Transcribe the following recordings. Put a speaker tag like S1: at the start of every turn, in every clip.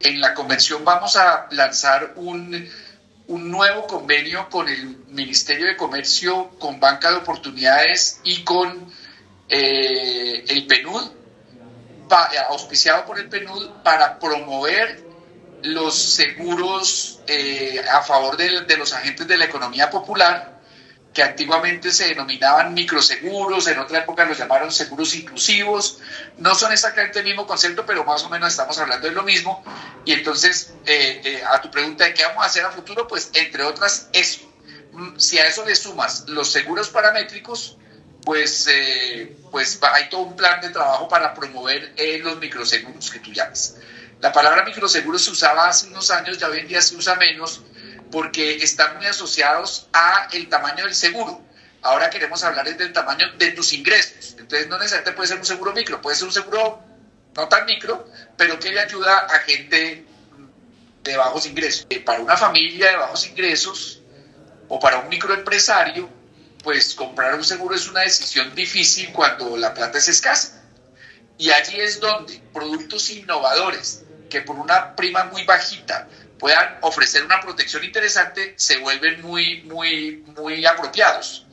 S1: en la convención vamos a lanzar un, un nuevo convenio con el Ministerio de Comercio, con Banca de Oportunidades y con eh, el PNUD, auspiciado por el PNUD, para promover los seguros eh, a favor de, de los agentes de la economía popular que antiguamente se denominaban microseguros, en otra época los llamaron seguros inclusivos. No son exactamente el mismo concepto, pero más o menos estamos hablando de lo mismo. Y entonces, eh, eh, a tu pregunta de qué vamos a hacer a futuro, pues entre otras eso. Mm, si a eso le sumas los seguros paramétricos, pues, eh, pues hay todo un plan de trabajo para promover los microseguros que tú llamas. La palabra microseguros se usaba hace unos años, ya hoy en día se usa menos, porque están muy asociados a el tamaño del seguro. Ahora queremos hablar del tamaño de tus ingresos. Entonces no necesariamente puede ser un seguro micro, puede ser un seguro no tan micro, pero que le ayuda a gente de bajos ingresos. Eh, para una familia de bajos ingresos o para un microempresario, pues comprar un seguro es una decisión difícil cuando la plata es escasa. Y allí es donde productos innovadores, que por una prima muy bajita puedan ofrecer una protección interesante, se vuelven muy, muy, muy apropiados.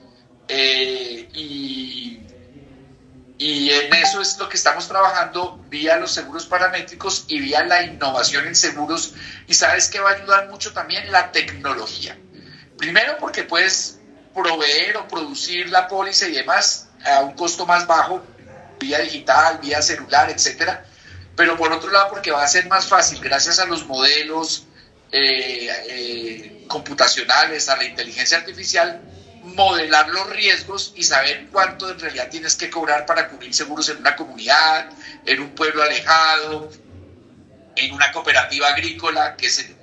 S1: Eh, y, y en eso es lo que estamos trabajando vía los seguros paramétricos y vía la innovación en seguros. Y sabes que va a ayudar mucho también la tecnología. Primero porque puedes proveer o producir la póliza y demás a un costo más bajo, vía digital, vía celular, etcétera. Pero por otro lado porque va a ser más fácil gracias a los modelos eh, eh, computacionales, a la inteligencia artificial, modelar los riesgos y saber cuánto en realidad tienes que cobrar para cubrir seguros en una comunidad, en un pueblo alejado, en una cooperativa agrícola, que se